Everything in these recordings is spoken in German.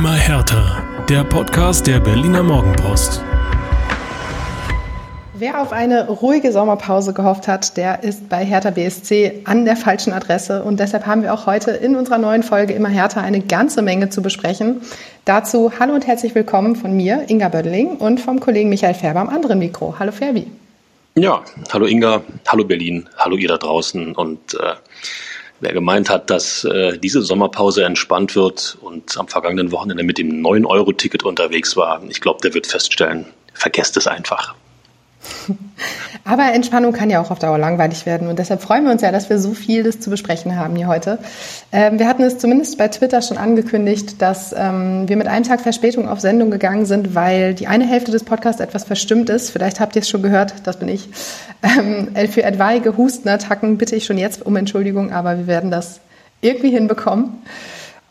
Immer härter. Der Podcast der Berliner Morgenpost. Wer auf eine ruhige Sommerpause gehofft hat, der ist bei Hertha BSC an der falschen Adresse. Und deshalb haben wir auch heute in unserer neuen Folge Immer härter eine ganze Menge zu besprechen. Dazu hallo und herzlich willkommen von mir, Inga Bödeling, und vom Kollegen Michael Färber am anderen Mikro. Hallo Ferbi. Ja, hallo Inga, hallo Berlin, hallo ihr da draußen. Und äh, wer gemeint hat, dass äh, diese Sommerpause entspannt wird und am vergangenen Wochenende mit dem 9-Euro-Ticket unterwegs war, ich glaube, der wird feststellen, vergesst es einfach. Aber Entspannung kann ja auch auf Dauer langweilig werden und deshalb freuen wir uns ja, dass wir so vieles zu besprechen haben hier heute. Ähm, wir hatten es zumindest bei Twitter schon angekündigt, dass ähm, wir mit einem Tag Verspätung auf Sendung gegangen sind, weil die eine Hälfte des Podcasts etwas verstimmt ist. Vielleicht habt ihr es schon gehört, das bin ich. Ähm, für etwaige Hustenattacken bitte ich schon jetzt um Entschuldigung, aber wir werden das irgendwie hinbekommen.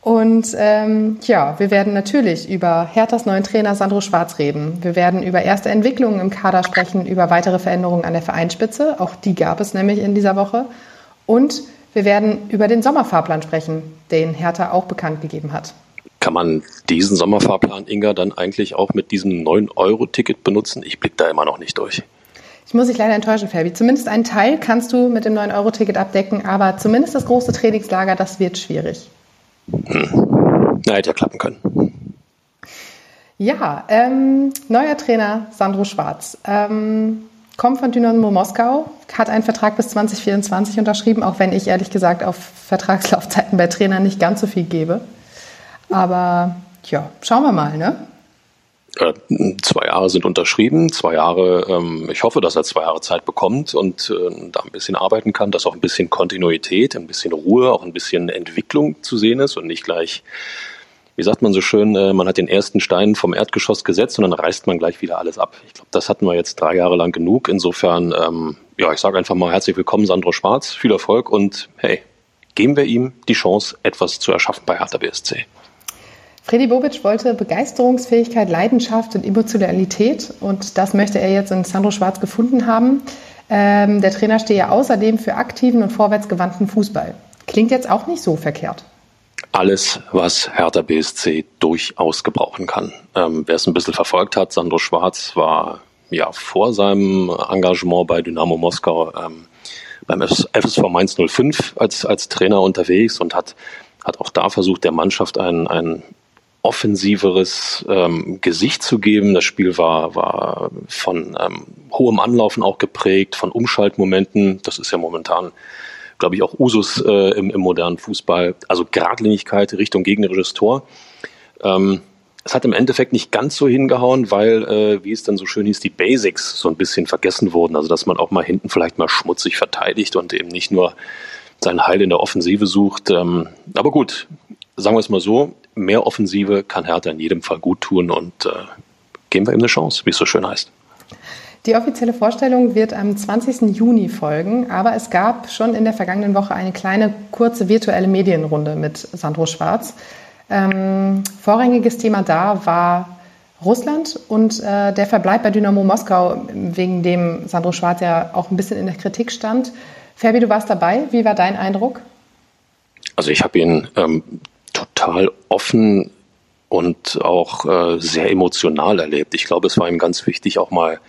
Und ähm, ja, wir werden natürlich über Herthas neuen Trainer Sandro Schwarz reden. Wir werden über erste Entwicklungen im Kader sprechen, über weitere Veränderungen an der Vereinsspitze. Auch die gab es nämlich in dieser Woche. Und wir werden über den Sommerfahrplan sprechen, den Hertha auch bekannt gegeben hat. Kann man diesen Sommerfahrplan, Inga, dann eigentlich auch mit diesem 9-Euro-Ticket benutzen? Ich blicke da immer noch nicht durch. Ich muss dich leider enttäuschen, Fabi. Zumindest einen Teil kannst du mit dem 9-Euro-Ticket abdecken, aber zumindest das große Trainingslager, das wird schwierig. Hm. Na, hätte ja klappen können. Ja, ähm, neuer Trainer Sandro Schwarz. Ähm, kommt von Dynamo Moskau, hat einen Vertrag bis 2024 unterschrieben, auch wenn ich ehrlich gesagt auf Vertragslaufzeiten bei Trainern nicht ganz so viel gebe. Aber ja, schauen wir mal, ne? Äh, zwei Jahre sind unterschrieben, zwei Jahre, ähm, ich hoffe, dass er zwei Jahre Zeit bekommt und äh, da ein bisschen arbeiten kann, dass auch ein bisschen Kontinuität, ein bisschen Ruhe, auch ein bisschen Entwicklung zu sehen ist und nicht gleich, wie sagt man so schön, äh, man hat den ersten Stein vom Erdgeschoss gesetzt und dann reißt man gleich wieder alles ab. Ich glaube, das hatten wir jetzt drei Jahre lang genug. Insofern, ähm, ja, ich sage einfach mal herzlich willkommen, Sandro Schwarz, viel Erfolg und hey, geben wir ihm die Chance, etwas zu erschaffen bei Hertha BSC. Freddy Bobic wollte Begeisterungsfähigkeit, Leidenschaft und Emotionalität und das möchte er jetzt in Sandro Schwarz gefunden haben. Ähm, der Trainer stehe ja außerdem für aktiven und vorwärtsgewandten Fußball. Klingt jetzt auch nicht so verkehrt. Alles, was Hertha BSC durchaus gebrauchen kann. Ähm, Wer es ein bisschen verfolgt hat, Sandro Schwarz war ja vor seinem Engagement bei Dynamo Moskau ähm, beim FSV Mainz 05 als, als Trainer unterwegs und hat, hat auch da versucht, der Mannschaft ein, ein offensiveres ähm, Gesicht zu geben. Das Spiel war, war von ähm, hohem Anlaufen auch geprägt, von Umschaltmomenten. Das ist ja momentan, glaube ich, auch Usus äh, im, im modernen Fußball. Also Gradlinigkeit Richtung gegnerisches Tor. Ähm, es hat im Endeffekt nicht ganz so hingehauen, weil, äh, wie es dann so schön hieß, die Basics so ein bisschen vergessen wurden. Also dass man auch mal hinten vielleicht mal schmutzig verteidigt und eben nicht nur sein Heil in der Offensive sucht. Ähm, aber gut, sagen wir es mal so, mehr Offensive kann Hertha in jedem Fall gut tun und äh, geben wir ihm eine Chance, wie es so schön heißt. Die offizielle Vorstellung wird am 20. Juni folgen, aber es gab schon in der vergangenen Woche eine kleine, kurze virtuelle Medienrunde mit Sandro Schwarz. Ähm, vorrangiges Thema da war Russland und äh, der Verbleib bei Dynamo Moskau, wegen dem Sandro Schwarz ja auch ein bisschen in der Kritik stand. Ferbi, du warst dabei. Wie war dein Eindruck? Also ich habe ihn ähm, total offen und auch äh, sehr emotional erlebt. Ich glaube, es war ihm ganz wichtig, auch mal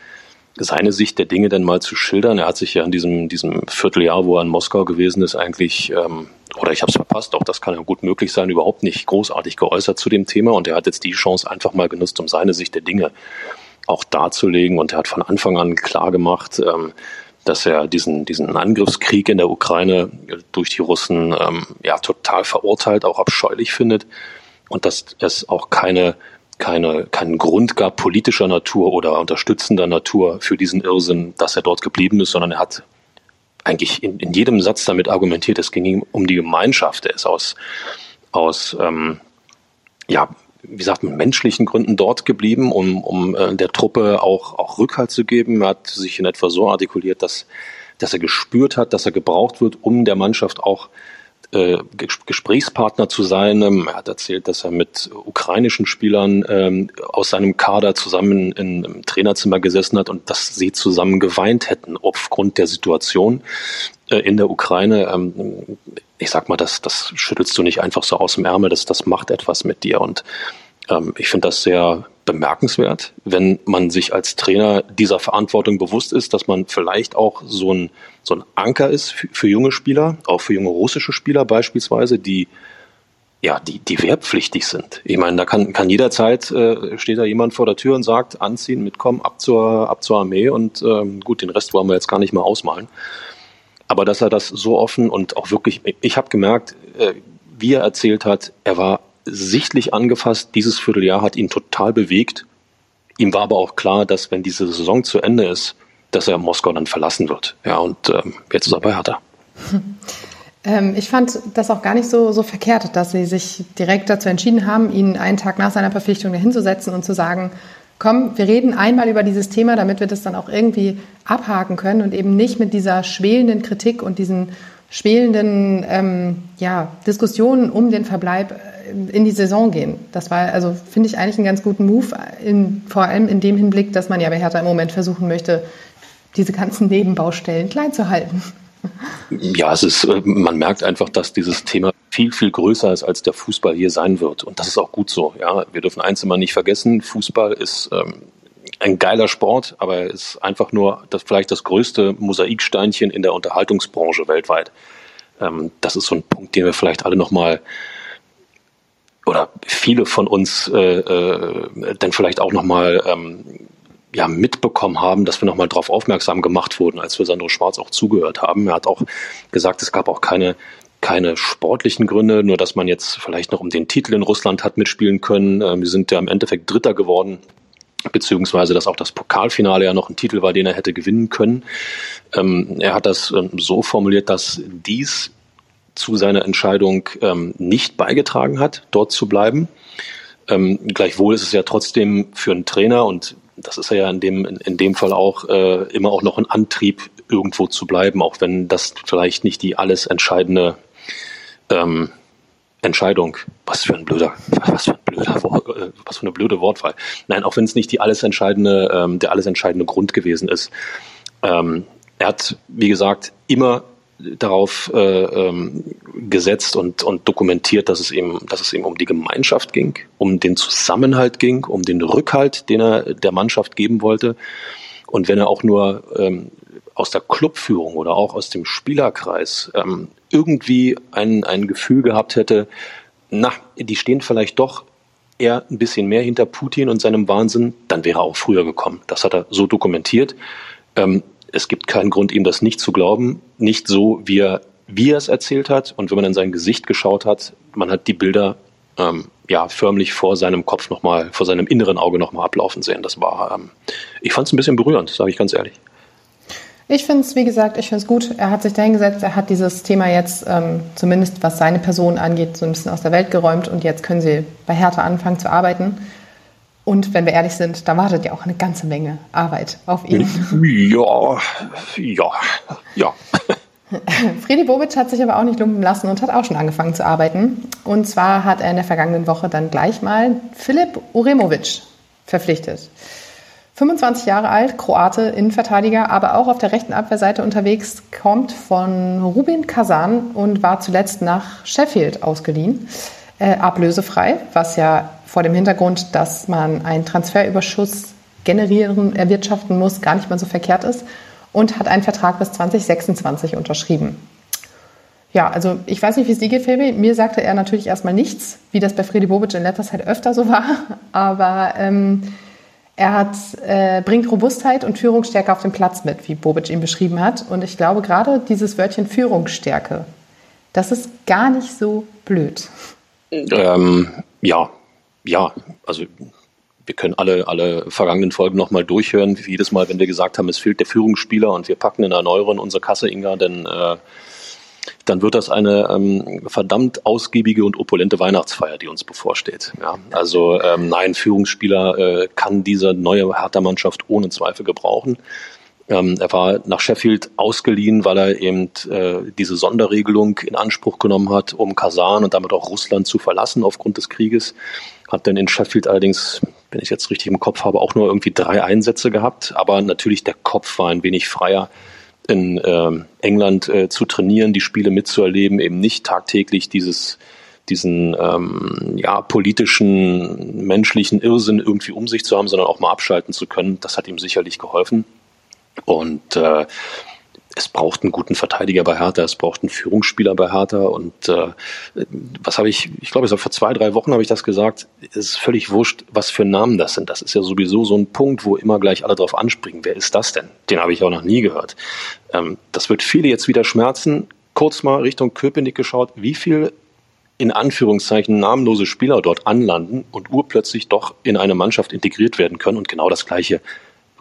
seine Sicht der Dinge dann mal zu schildern. Er hat sich ja in diesem, diesem Vierteljahr, wo er in Moskau gewesen ist, eigentlich, ähm, oder ich habe es verpasst, auch das kann ja gut möglich sein, überhaupt nicht großartig geäußert zu dem Thema. Und er hat jetzt die Chance einfach mal genutzt, um seine Sicht der Dinge auch darzulegen. Und er hat von Anfang an klar gemacht, ähm, dass er diesen, diesen Angriffskrieg in der Ukraine durch die Russen ähm, ja total verurteilt, auch abscheulich findet und dass es auch keine, keine, keinen Grund gab politischer Natur oder unterstützender Natur für diesen Irrsinn, dass er dort geblieben ist, sondern er hat eigentlich in, in jedem Satz damit argumentiert, es ging ihm um die Gemeinschaft. Er ist aus, aus ähm, ja, wie sagt man, menschlichen Gründen dort geblieben, um, um äh, der Truppe auch, auch Rückhalt zu geben. Er hat sich in etwa so artikuliert, dass, dass er gespürt hat, dass er gebraucht wird, um der Mannschaft auch äh, Gesprächspartner zu sein. Ähm, er hat erzählt, dass er mit ukrainischen Spielern ähm, aus seinem Kader zusammen in, im Trainerzimmer gesessen hat und dass sie zusammen geweint hätten aufgrund der Situation äh, in der Ukraine. Ähm, ich sag mal, das, das schüttelst du nicht einfach so aus dem Ärmel, das, das macht etwas mit dir. Und Ähm, ich finde das sehr bemerkenswert, wenn man sich als Trainer dieser Verantwortung bewusst ist, dass man vielleicht auch so ein, so ein Anker ist für, für junge Spieler, auch für junge russische Spieler beispielsweise, die ja, die, die wehrpflichtig sind. Ich meine, da kann, kann jederzeit äh, steht da jemand vor der Tür und sagt, anziehen, mitkommen, ab zur, ab zur Armee und ähm, gut, den Rest wollen wir jetzt gar nicht mehr ausmalen. Aber dass er das so offen und auch wirklich, ich habe gemerkt, äh, wie er erzählt hat, er war sichtlich angefasst. Dieses Vierteljahr hat ihn total bewegt. Ihm war aber auch klar, dass wenn diese Saison zu Ende ist, dass er Moskau dann verlassen wird. Ja, und ähm, jetzt ist er bei Hertha. Ähm, ich fand das auch gar nicht so, so verkehrt, dass sie sich direkt dazu entschieden haben, ihn einen Tag nach seiner Verpflichtung dahinzusetzen und zu sagen, komm, wir reden einmal über dieses Thema, damit wir das dann auch irgendwie abhaken können und eben nicht mit dieser schwelenden Kritik und diesen schwelenden ähm, ja, Diskussionen um den Verbleib äh, in die Saison gehen. Das war, also finde ich eigentlich einen ganz guten Move, in, vor allem in dem Hinblick, dass man ja bei Hertha im Moment versuchen möchte, diese ganzen Nebenbaustellen klein zu halten. Ja, es ist, äh, man merkt einfach, dass dieses Thema viel, viel größer ist, als der Fußball hier sein wird. Und das ist auch gut so. Ja, wir dürfen eins immer nicht vergessen. Fußball ist ähm, ein geiler Sport, aber er ist einfach nur das, vielleicht das größte Mosaiksteinchen in der Unterhaltungsbranche weltweit. Ähm, das ist so ein Punkt, den wir vielleicht alle nochmal oder viele von uns äh, äh, dann vielleicht auch nochmal ähm, ja, mitbekommen haben, dass wir nochmal darauf aufmerksam gemacht wurden, als wir Sandro Schwarz auch zugehört haben. Er hat auch gesagt, es gab auch keine keine sportlichen Gründe, nur dass man jetzt vielleicht noch um den Titel in Russland hat mitspielen können. Ähm, wir sind ja im Endeffekt Dritter geworden beziehungsweise dass auch das Pokalfinale ja noch ein Titel war, den er hätte gewinnen können. Ähm, er hat das ähm, so formuliert, dass dies zu seiner Entscheidung nicht beigetragen hat, dort zu bleiben. Ähm, gleichwohl ist es ja trotzdem für einen Trainer und das ist ja in dem, in dem Fall auch äh, immer auch noch ein Antrieb, irgendwo zu bleiben, auch wenn das vielleicht nicht die alles entscheidende ähm, Entscheidung, was für ein blöder, was für ein blöder, äh, was für eine blöde Wortwahl. Nein, auch wenn es nicht die alles entscheidende, ähm, der alles entscheidende Grund gewesen ist. Ähm, er hat, wie gesagt, immer darauf äh, ähm, gesetzt und, und dokumentiert, dass es eben, dass es eben um die Gemeinschaft ging, um den Zusammenhalt ging, um den Rückhalt, den er der Mannschaft geben wollte. Und wenn er auch nur ähm, aus der Clubführung oder auch aus dem Spielerkreis ähm, irgendwie ein, ein Gefühl gehabt hätte, na, die stehen vielleicht doch eher ein bisschen mehr hinter Putin und seinem Wahnsinn, dann wäre er auch früher gekommen. Das hat er so dokumentiert. Ähm, es gibt keinen Grund, ihm das nicht zu glauben. Nicht so, wie er, wie er es erzählt hat. Und wenn man in sein Gesicht geschaut hat, man hat die Bilder ähm, ja förmlich vor seinem Kopf nochmal, vor seinem inneren Auge nochmal ablaufen sehen. Das war, ähm, ich fand es ein bisschen berührend, sage ich ganz ehrlich. Ich finde es, wie gesagt, ich finde es gut. Er hat sich dahingesetzt, er hat dieses Thema jetzt, ähm, zumindest was seine Person angeht, so ein bisschen aus der Welt geräumt und jetzt können sie bei Hertha anfangen zu arbeiten. Und wenn wir ehrlich sind, da wartet ja auch eine ganze Menge Arbeit auf ihn. Ja, ja, ja. Fredi Bobic hat sich aber auch nicht lumpen lassen und hat auch schon angefangen zu arbeiten. Und zwar hat er in der vergangenen Woche dann gleich mal Filip Uremovic verpflichtet. 25 Jahre alt, Kroate, Innenverteidiger, aber auch auf der rechten Abwehrseite unterwegs, kommt von Rubin Kazan und war zuletzt nach Sheffield ausgeliehen. Äh, ablösefrei, was ja vor dem Hintergrund, dass man einen Transferüberschuss generieren, erwirtschaften muss, gar nicht mal so verkehrt ist und hat einen Vertrag bis 2026 unterschrieben. Ja, also ich weiß nicht, wie es dir geht, Fabi. Mir sagte er natürlich erstmal nichts, wie das bei Freddy Bobic in letzter Zeit öfter so war. Aber ähm, er hat, äh, bringt Robustheit und Führungsstärke auf den Platz mit, wie Bobic ihn beschrieben hat. Und ich glaube, gerade dieses Wörtchen Führungsstärke, das ist gar nicht so blöd. Ähm, ja, ja, also wir können alle, alle vergangenen Folgen nochmal durchhören. Jedes Mal, wenn wir gesagt haben, es fehlt der Führungsspieler und wir packen in einer Euro in unsere Kasse, Inga, denn äh, dann wird das eine ähm, verdammt ausgiebige und opulente Weihnachtsfeier, die uns bevorsteht. Ja, also ähm, nein, Führungsspieler äh, kann diese neue Hertha-Mannschaft ohne Zweifel gebrauchen. Ähm, er war nach Sheffield ausgeliehen, weil er eben äh, diese Sonderregelung in Anspruch genommen hat, um Kasan und damit auch Russland zu verlassen aufgrund des Krieges. Hat dann in Sheffield allerdings, wenn ich jetzt richtig im Kopf habe, auch nur irgendwie drei Einsätze gehabt. Aber natürlich der Kopf war ein wenig freier in äh, England äh, zu trainieren, die Spiele mitzuerleben, eben nicht tagtäglich dieses, diesen ähm, ja, politischen, menschlichen Irrsinn irgendwie um sich zu haben, sondern auch mal abschalten zu können. Das hat ihm sicherlich geholfen. Und äh, es braucht einen guten Verteidiger bei Hertha, es braucht einen Führungsspieler bei Hertha. Und äh, was habe ich, ich glaube, vor zwei, drei Wochen habe ich das gesagt, es ist völlig wurscht, was für Namen das sind. Das ist ja sowieso so ein Punkt, wo immer gleich alle drauf anspringen. Wer ist das denn? Den habe ich auch noch nie gehört. Ähm, das wird viele jetzt wieder schmerzen. Kurz mal Richtung Köpenick geschaut, wie viel in Anführungszeichen namenlose Spieler dort anlanden und urplötzlich doch in eine Mannschaft integriert werden können. Und genau das Gleiche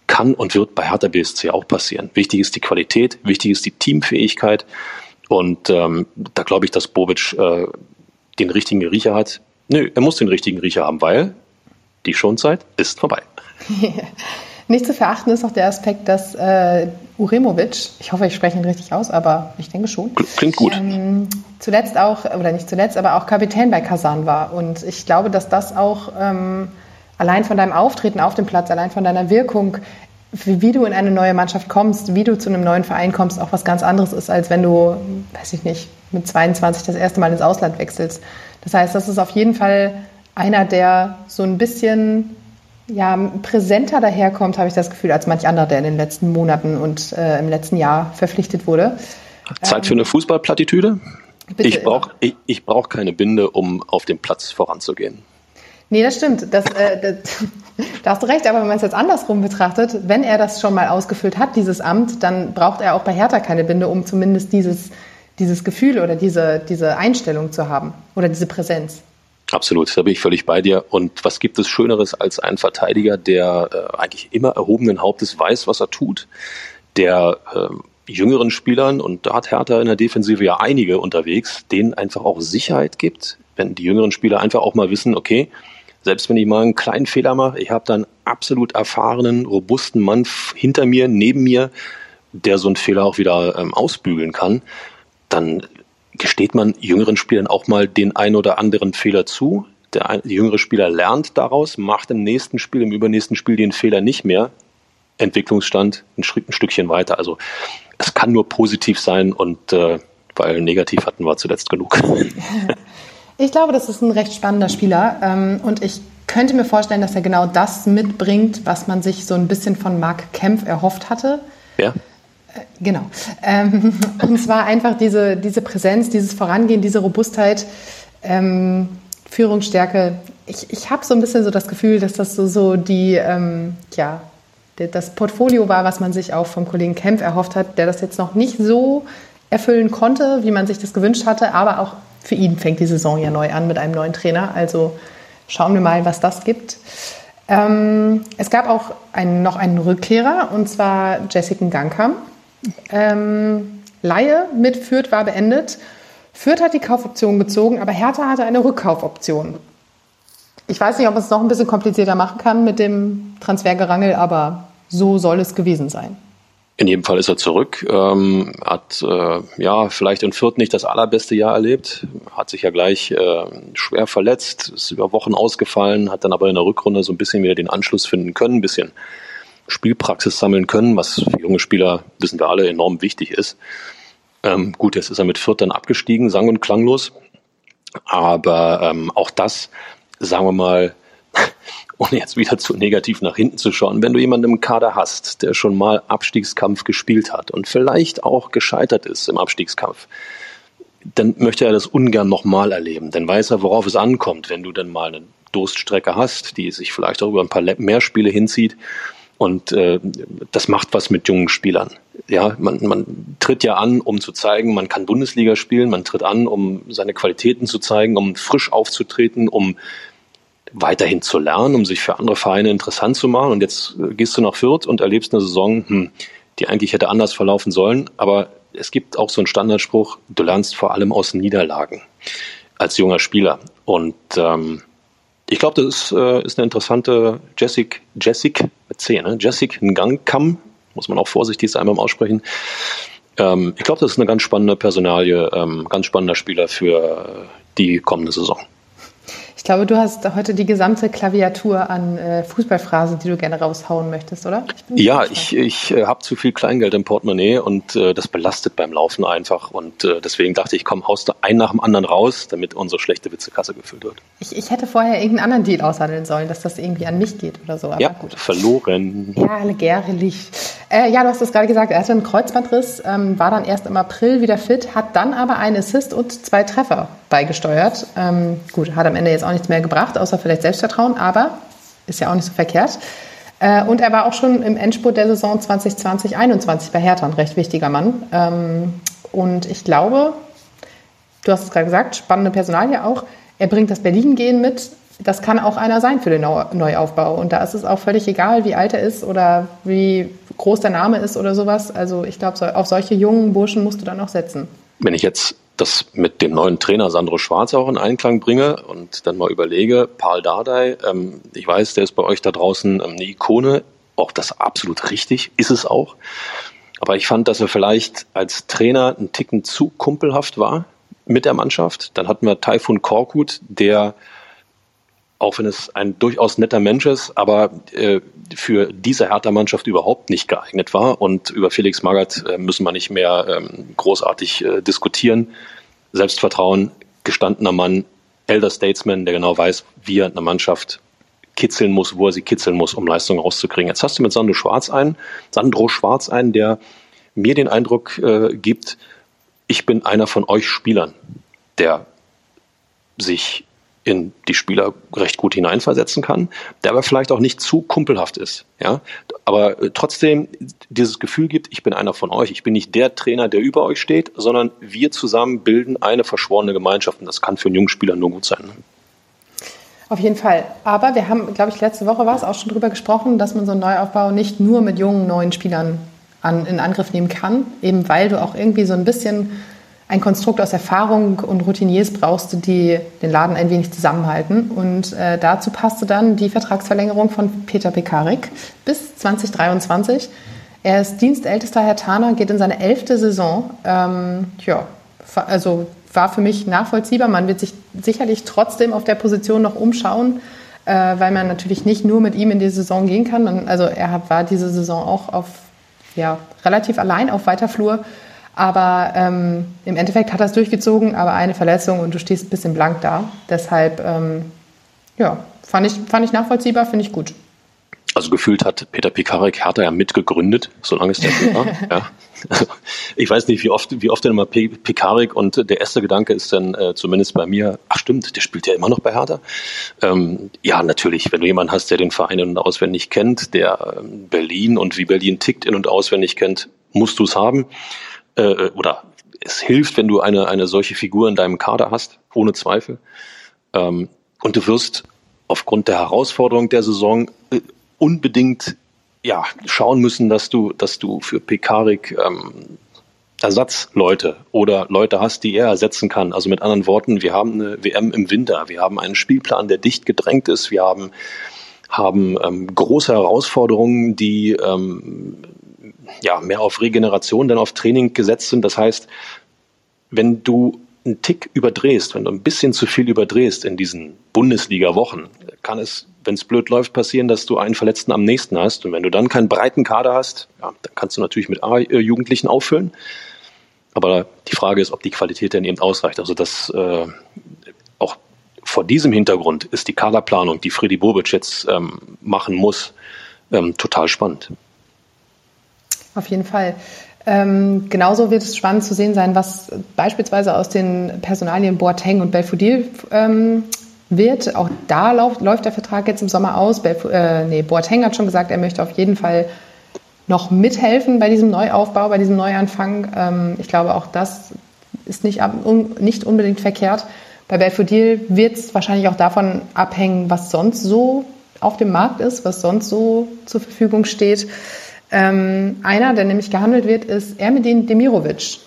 kann und wird bei Hertha BSC auch passieren. Wichtig ist die Qualität, wichtig ist die Teamfähigkeit. Und ähm, da glaube ich, dass Bobic äh, den richtigen Riecher hat. Nö, er muss den richtigen Riecher haben, weil die Schonzeit ist vorbei. Nicht zu verachten ist auch der Aspekt, dass äh, Uremovic, ich hoffe, ich spreche ihn richtig aus, aber ich denke schon. Klingt gut. Ähm, zuletzt auch, oder nicht zuletzt, aber auch Kapitän bei Kasan war. Und ich glaube, dass das auch ähm, allein von deinem Auftreten auf dem Platz, allein von deiner Wirkung, wie, wie, du in eine neue Mannschaft kommst, wie du zu einem neuen Verein kommst, auch was ganz anderes ist, als wenn du, weiß ich nicht, mit 22 das erste Mal ins Ausland wechselst. Das heißt, das ist auf jeden Fall einer, der so ein bisschen ja, präsenter daherkommt, habe ich das Gefühl, als manch anderer, der in den letzten Monaten und äh, im letzten Jahr verpflichtet wurde. Zeit für eine Fußballplattitüde? ich brauche ich, ich brauch keine Binde, um auf dem Platz voranzugehen. Nee, das stimmt. Das, äh, das, da hast du recht, aber wenn man es jetzt andersrum betrachtet, wenn er das schon mal ausgefüllt hat, dieses Amt, dann braucht er auch bei Hertha keine Binde, um zumindest dieses, dieses Gefühl oder diese, diese Einstellung zu haben oder diese Präsenz. Absolut, da bin ich völlig bei dir. Und was gibt es Schöneres als ein Verteidiger, der äh, eigentlich immer erhobenen Hauptes weiß, was er tut, der äh, jüngeren Spielern, und da hat Hertha in der Defensive ja einige unterwegs, denen einfach auch Sicherheit gibt, wenn die jüngeren Spieler einfach auch mal wissen, okay, selbst wenn ich mal einen kleinen Fehler mache, ich habe dann absolut erfahrenen, robusten Mann hinter mir, neben mir, der so einen Fehler auch wieder ähm, ausbügeln kann, dann gesteht man jüngeren Spielern auch mal den ein oder anderen Fehler zu. Der jüngere Spieler lernt daraus, macht im nächsten Spiel, im übernächsten Spiel den Fehler nicht mehr. Entwicklungsstand ein, Schritt, ein Stückchen weiter. Also es kann nur positiv sein und äh, weil negativ hatten wir zuletzt genug. Ich glaube, das ist ein recht spannender Spieler ähm, und ich könnte mir vorstellen, dass er genau das mitbringt, was man sich so ein bisschen von Marc Kempf erhofft hatte. Ja. Äh, genau. Ähm, und zwar einfach diese, diese Präsenz, dieses Vorangehen, diese Robustheit, ähm, Führungsstärke. Ich, ich habe so ein bisschen so das Gefühl, dass das so, so die, ähm, ja, das Portfolio war, was man sich auch vom Kollegen Kempf erhofft hat, der das jetzt noch nicht so erfüllen konnte, wie man sich das gewünscht hatte, aber auch für ihn fängt die Saison ja neu an mit einem neuen Trainer. Also schauen wir mal, was das gibt. Ähm, es gab auch einen, noch einen Rückkehrer, und zwar Jessica Gangkam. Ähm, Laie mit Fürth war beendet. Fürth hat die Kaufoption gezogen, aber Hertha hatte eine Rückkaufoption. Ich weiß nicht, ob man es noch ein bisschen komplizierter machen kann mit dem Transfergerangel, aber so soll es gewesen sein. In jedem Fall ist er zurück, ähm, hat äh, ja vielleicht in Fürth nicht das allerbeste Jahr erlebt, hat sich ja gleich äh, schwer verletzt, ist über Wochen ausgefallen, hat dann aber in der Rückrunde so ein bisschen wieder den Anschluss finden können, ein bisschen Spielpraxis sammeln können, was für junge Spieler, wissen wir alle, enorm wichtig ist. Ähm, gut, jetzt ist er mit Fürth dann abgestiegen, sang- und klanglos. Aber ähm, auch das, sagen wir mal, ohne jetzt wieder zu negativ nach hinten zu schauen, wenn du jemanden im Kader hast, der schon mal Abstiegskampf gespielt hat und vielleicht auch gescheitert ist im Abstiegskampf, dann möchte er das ungern nochmal erleben. Dann weiß er, worauf es ankommt, wenn du dann mal eine Durststrecke hast, die sich vielleicht auch über ein paar mehr Spiele hinzieht. Und äh, das macht was mit jungen Spielern. Ja, man, man tritt ja an, um zu zeigen, man kann Bundesliga spielen, man tritt an, um seine Qualitäten zu zeigen, um frisch aufzutreten, um weiterhin zu lernen, um sich für andere Vereine interessant zu machen. Und jetzt äh, gehst du nach Fürth und erlebst eine Saison, hm, die eigentlich hätte anders verlaufen sollen. Aber es gibt auch so einen Standardspruch, du lernst vor allem aus Niederlagen als junger Spieler. Und ähm, ich glaube, das ist, äh, ist eine interessante Jessic, Jessic mit C, ne? Jessic Ngangkam, muss man auch vorsichtig sein beim Aussprechen. Ähm, ich glaube, das ist eine ganz spannende Personalie, ähm, ganz spannender Spieler für die kommende Saison. Ich glaube, du hast heute die gesamte Klaviatur an äh, Fußballphrasen, die du gerne raushauen möchtest, oder? Ich ja, ich, ich äh, habe zu viel Kleingeld im Portemonnaie und äh, das belastet beim Laufen einfach. Und äh, deswegen dachte ich, komm, haust du einen nach dem anderen raus, damit unsere schlechte Witzekasse gefüllt wird. Ich, ich hätte vorher irgendeinen anderen Deal aushandeln sollen, dass das irgendwie an mich geht oder so. Aber ja, gut. verloren. Ja, gärlich. Äh, ja, du hast es gerade gesagt, er hatte einen Kreuzbandriss, ähm, war dann erst im April wieder fit, hat dann aber einen Assist und zwei Treffer beigesteuert. Ähm, gut, hat am Ende jetzt auch nichts mehr gebracht, außer vielleicht Selbstvertrauen, aber ist ja auch nicht so verkehrt. Äh, und er war auch schon im Endspurt der Saison 2020-21 bei Hertha ein recht wichtiger Mann. Ähm, und ich glaube, du hast es gerade gesagt, spannende Personalie auch. Er bringt das Berlin-Gehen mit. Das kann auch einer sein für den Neuaufbau. Und da ist es auch völlig egal, wie alt er ist oder wie groß der Name ist oder sowas. Also ich glaube, auf solche jungen Burschen musst du dann auch setzen. Wenn ich jetzt das mit dem neuen Trainer Sandro Schwarz auch in Einklang bringe und dann mal überlege, Paul Dardai, ähm, ich weiß, der ist bei euch da draußen ähm, eine Ikone, auch das absolut richtig, ist es auch. Aber ich fand, dass er vielleicht als Trainer einen Ticken zu kumpelhaft war mit der Mannschaft. Dann hatten wir Taifun Korkut, der auch wenn es ein durchaus netter Mensch ist, aber äh, für diese Hertha-Mannschaft überhaupt nicht geeignet war. Und über Felix Magath äh, müssen wir nicht mehr ähm, großartig äh, diskutieren. Selbstvertrauen, gestandener Mann, Elder Statesman, der genau weiß, wie er eine Mannschaft kitzeln muss, wo er sie kitzeln muss, um Leistungen rauszukriegen. Jetzt hast du mit Sandro Schwarz einen, Sandro Schwarz einen, der mir den Eindruck äh, gibt, ich bin einer von euch Spielern, der sich in die Spieler recht gut hineinversetzen kann, der aber vielleicht auch nicht zu kumpelhaft ist. Ja? Aber äh, trotzdem dieses Gefühl gibt, ich bin einer von euch, ich bin nicht der Trainer, der über euch steht, sondern wir zusammen bilden eine verschworene Gemeinschaft und das kann für einen jungen Spieler nur gut sein. Auf jeden Fall. Aber wir haben, glaube ich, letzte Woche war es auch schon drüber gesprochen, dass man so einen Neuaufbau nicht nur mit jungen, neuen Spielern an, in Angriff nehmen kann, eben weil du auch irgendwie so ein bisschen ein Konstrukt aus Erfahrung und Routiniers brauchst du, die den Laden ein wenig zusammenhalten. Und äh, dazu passte dann die Vertragsverlängerung von Peter Pekarik bis 2023. Er ist dienstältester Herr Taner, geht in seine elfte Saison. Ähm, ja, also war für mich nachvollziehbar. Man wird sich sicherlich trotzdem auf der Position noch umschauen, äh, weil man natürlich nicht nur mit ihm in die Saison gehen kann. Also er war diese Saison auch auf ja, relativ allein auf weiter Flur. Aber ähm, im Endeffekt hat er es durchgezogen, aber eine Verletzung und du stehst ein bisschen blank da. Deshalb, ähm, ja, fand ich, fand ich nachvollziehbar, finde ich gut. Also gefühlt hat Peter Pekarik Hertha ja mitgegründet, solange es der war. ja. ich weiß nicht, wie oft, wie oft denn immer Pekarik und der erste Gedanke ist dann äh, zumindest bei mir, ach stimmt, der spielt ja immer noch bei Hertha. Ähm, ja, natürlich, wenn du jemanden hast, der den Verein in- und auswendig kennt, der ähm, Berlin und wie Berlin tickt in- und auswendig kennt, musst du es haben äh, oder es hilft, wenn du eine, eine solche Figur in deinem Kader hast, ohne Zweifel. Ähm, und du wirst aufgrund der Herausforderung der Saison äh, unbedingt ja, schauen müssen, dass du, dass du für Pekarik ähm, Ersatzleute oder Leute hast, die er ersetzen kann. Also mit anderen Worten, wir haben eine WM im Winter, wir haben einen Spielplan, der dicht gedrängt ist, wir haben, haben ähm, große Herausforderungen, die ähm, ja, mehr auf Regeneration, denn auf Training gesetzt sind. Das heißt, wenn du einen Tick überdrehst, wenn du ein bisschen zu viel überdrehst in diesen Bundesliga-Wochen, kann es, wenn es blöd läuft, passieren, dass du einen Verletzten am nächsten hast. Und wenn du dann keinen breiten Kader hast, ja, dann kannst du natürlich mit A-Jugendlichen auffüllen. Aber die Frage ist, ob die Qualität dann eben ausreicht. Also das äh, auch vor diesem Hintergrund ist die Kaderplanung, die Freddy Bobic jetzt ähm, machen muss, ähm, total spannend. Auf jeden Fall. Ähm, genauso wird es spannend zu sehen sein, was beispielsweise aus den Personalien Boateng und Belfodil ähm, wird. Auch da läuft, läuft der Vertrag jetzt im Sommer aus. Belf äh, nee, Boateng hat schon gesagt, er möchte auf jeden Fall noch mithelfen bei diesem Neuaufbau, bei diesem Neuanfang. Ähm, ich glaube, auch das ist nicht, un nicht unbedingt verkehrt. Bei Belfodil wird es wahrscheinlich auch davon abhängen, was sonst so auf dem Markt ist, was sonst so zur Verfügung steht. Ähm, einer, der nämlich gehandelt wird, ist Ermedin Demirovic.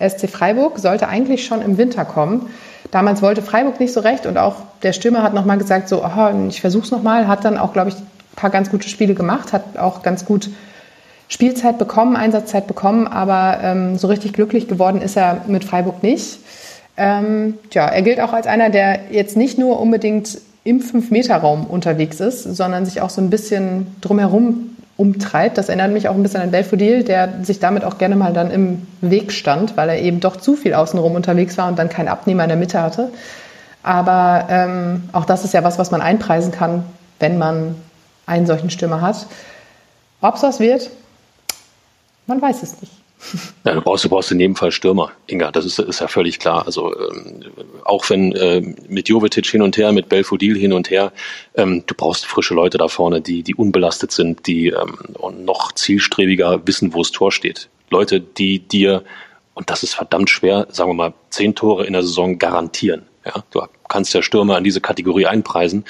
SC Freiburg sollte eigentlich schon im Winter kommen. Damals wollte Freiburg nicht so recht und auch der Stürmer hat nochmal gesagt, so, aha, ich versuch's nochmal, hat dann auch, glaube ich, ein paar ganz gute Spiele gemacht, hat auch ganz gut Spielzeit bekommen, Einsatzzeit bekommen, aber ähm, so richtig glücklich geworden ist er mit Freiburg nicht. Ähm, tja, er gilt auch als einer, der jetzt nicht nur unbedingt im 5-Meter-Raum unterwegs ist, sondern sich auch so ein bisschen drumherum umtreibt. Das erinnert mich auch ein bisschen an Belfodil, der sich damit auch gerne mal dann im Weg stand, weil er eben doch zu viel außenrum unterwegs war und dann keinen Abnehmer in der Mitte hatte. Aber ähm, auch das ist ja was, was man einpreisen kann, wenn man einen solchen Stürmer hat. Ob es was wird, man weiß es nicht. Ja, du brauchst, du brauchst in jedem Fall Stürmer, Inga, das ist, ist ja völlig klar. Also ähm, auch wenn äh, mit Jovetic hin und her, mit Belfodil hin und her, ähm, du brauchst frische Leute da vorne, die, die unbelastet sind, die ähm, noch zielstrebiger wissen, wo das Tor steht. Leute, die dir, und das ist verdammt schwer, sagen wir mal, zehn Tore in der Saison garantieren. Ja, du kannst ja Stürmer an diese Kategorie einpreisen.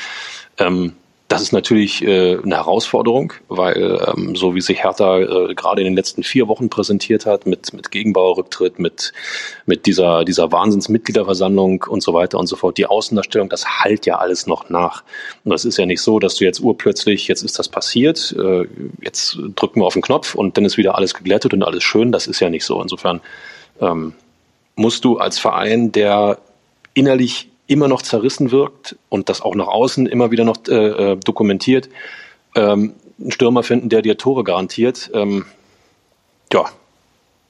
Ähm, das ist natürlich äh, eine Herausforderung, weil ähm, so wie sich Hertha äh, gerade in den letzten vier Wochen präsentiert hat, mit, mit Gegenbauerrücktritt, mit, mit dieser, dieser Wahnsinnsmitgliederversammlung und so weiter und so fort, die Außendarstellung, das halt ja alles noch nach. Und das ist ja nicht so, dass du jetzt urplötzlich, jetzt ist das passiert, äh, jetzt drücken wir auf den Knopf und dann ist wieder alles geglättet und alles schön. Das ist ja nicht so. Insofern ähm, musst du als Verein, der innerlich immer noch zerrissen wirkt und das auch nach außen immer wieder noch äh, äh, dokumentiert, ähm, einen Stürmer finden, der dir Tore garantiert. Ähm, ja,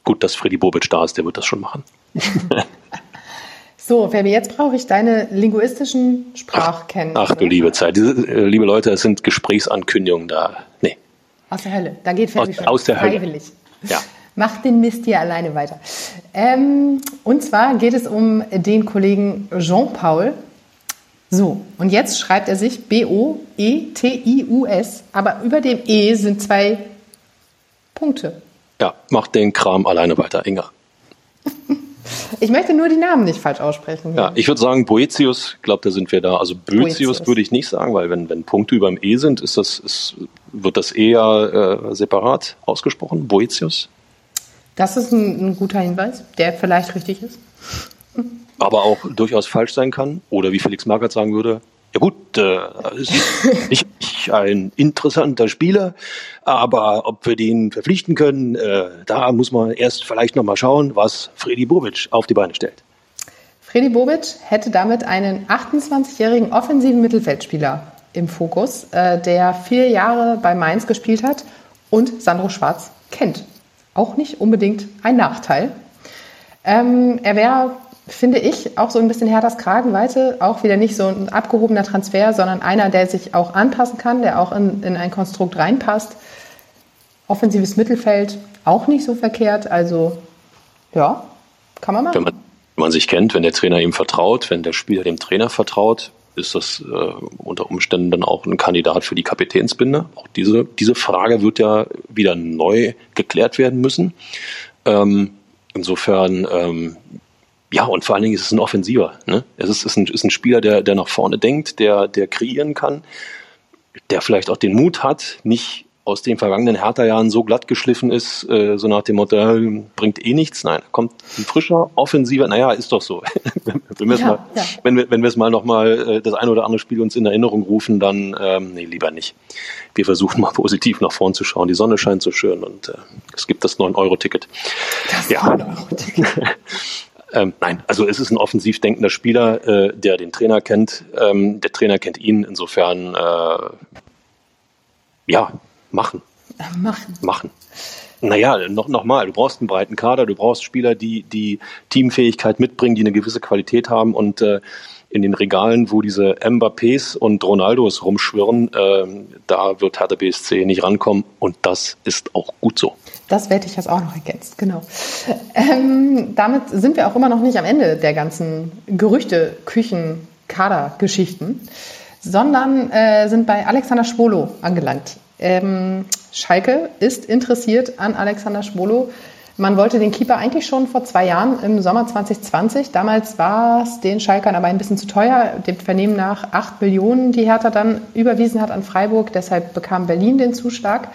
gut, dass Freddy Bobic da ist, der wird das schon machen. so, Fabi, jetzt brauche ich deine linguistischen Sprachkenntnisse. Ach, ach, du liebe Zeit. Diese, äh, liebe Leute, es sind Gesprächsankündigungen da. Nee. Aus der Hölle. Da geht Fabi aus, schon. Aus der Hölle. Freiwillig. Ja. Mach den Mist hier alleine weiter. Ähm, und zwar geht es um den Kollegen Jean-Paul. So, und jetzt schreibt er sich B-O-E-T-I-U-S, aber über dem E sind zwei Punkte. Ja, mach den Kram alleine weiter, Inga. Ich möchte nur die Namen nicht falsch aussprechen. Ja, ich würde sagen Boetius, ich glaube, da sind wir da. Also Boetius würde ich nicht sagen, weil wenn, wenn Punkte über dem E sind, ist das, ist, wird das eher äh, separat ausgesprochen. Boetius? Das ist ein, ein guter Hinweis, der vielleicht richtig ist. Aber auch durchaus falsch sein kann. Oder wie Felix Magath sagen würde, ja gut, äh, ist nicht ein interessanter Spieler, aber ob wir den verpflichten können, äh, da muss man erst vielleicht nochmal schauen, was Freddy Bobic auf die Beine stellt. Freddy Bobic hätte damit einen 28-jährigen offensiven Mittelfeldspieler im Fokus, äh, der vier Jahre bei Mainz gespielt hat und Sandro Schwarz kennt auch nicht unbedingt ein Nachteil. Ähm, er wäre, finde ich, auch so ein bisschen Herthas Kragenweite, auch wieder nicht so ein abgehobener Transfer, sondern einer, der sich auch anpassen kann, der auch in, in ein Konstrukt reinpasst. Offensives Mittelfeld auch nicht so verkehrt, also ja, kann man machen. Wenn man, wenn man sich kennt, wenn der Trainer ihm vertraut, wenn der Spieler dem Trainer vertraut, ist das äh, unter Umständen dann auch ein Kandidat für die Kapitänsbinde? Auch diese, diese Frage wird ja wieder neu geklärt werden müssen. Ähm, insofern, ähm, ja, und vor allen Dingen ist es ein Offensiver. Ne? Es ist, ist, ein, ist ein Spieler, der, der nach vorne denkt, der, der kreieren kann, der vielleicht auch den Mut hat, nicht aus den vergangenen Hertha-Jahren so glatt geschliffen ist, äh, so nach dem Motto, äh, bringt eh nichts. Nein, kommt ein frischer, offensiver, naja, ist doch so. wenn wir es ja, mal, ja. wenn wir, wenn wir es mal nochmal äh, das ein oder andere Spiel uns in Erinnerung rufen, dann, ähm, nee, lieber nicht. Wir versuchen mal positiv nach vorn zu schauen. Die Sonne scheint so schön und äh, es gibt das 9-Euro-Ticket. Das ja. 9-Euro-Ticket. ähm, nein, also es ist ein offensiv denkender Spieler, äh, der den Trainer kennt. Ähm, der Trainer kennt ihn. Insofern, äh, ja, Machen. Machen. Machen. Naja, noch, noch mal, du brauchst einen breiten Kader, du brauchst Spieler, die, die Teamfähigkeit mitbringen, die eine gewisse Qualität haben und äh, in den Regalen, wo diese Mbappés und Ronaldos rumschwirren, äh, da wird Hertha BSC nicht rankommen und das ist auch gut so. Das werde ich jetzt auch noch ergänzt, genau. Ähm, damit sind wir auch immer noch nicht am Ende der ganzen Gerüchte, Küchen, Kader-Geschichten, sondern äh, sind bei Alexander Schwolo angelangt. Ähm, Schalke ist interessiert an Alexander Schwolo. Man wollte den Keeper eigentlich schon vor zwei Jahren im Sommer 2020. Damals war es den Schalkern aber ein bisschen zu teuer. Dem Vernehmen nach acht Millionen, die Hertha dann überwiesen hat an Freiburg. Deshalb bekam Berlin den Zuschlag.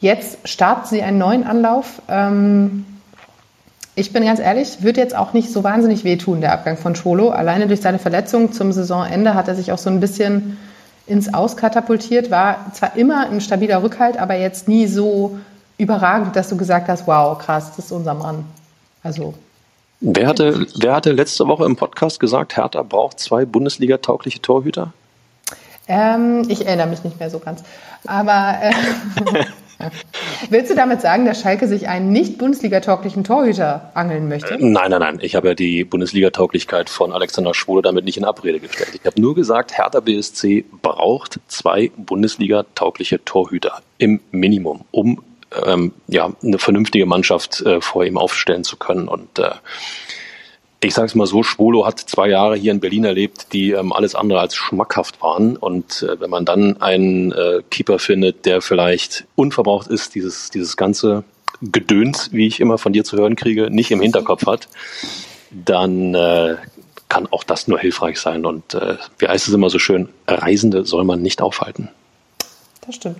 Jetzt starten sie einen neuen Anlauf. Ähm, ich bin ganz ehrlich, wird jetzt auch nicht so wahnsinnig wehtun, der Abgang von Scholo. Alleine durch seine Verletzung zum Saisonende hat er sich auch so ein bisschen ins Aus katapultiert, war zwar immer ein stabiler Rückhalt, aber jetzt nie so überragend, dass du gesagt hast, wow, krass, das ist unser Mann. Also Wer hatte, wer hatte letzte Woche im Podcast gesagt, Hertha braucht zwei Bundesliga-taugliche Torhüter? Ähm, ich erinnere mich nicht mehr so ganz. Aber äh, willst du damit sagen, dass Schalke sich einen nicht Bundesliga-tauglichen Torhüter angeln möchte? Äh, nein, nein, nein. Ich habe ja die Bundesliga-Tauglichkeit von Alexander Schwule damit nicht in Abrede gestellt. Ich habe nur gesagt, Hertha BSC braucht zwei Bundesliga-taugliche Torhüter im Minimum, um ähm, ja, eine vernünftige Mannschaft äh, vor ihm aufstellen zu können. Und äh, ich sage es mal so, Schwolo hat zwei Jahre hier in Berlin erlebt, die ähm, alles andere als schmackhaft waren. Und äh, wenn man dann einen äh, Keeper findet, der vielleicht unverbraucht ist, dieses, dieses ganze Gedöns, wie ich immer von dir zu hören kriege, nicht im Hinterkopf hat, dann äh, kann auch das nur hilfreich sein. Und äh, wie heißt es immer so schön, Reisende soll man nicht aufhalten. Das stimmt.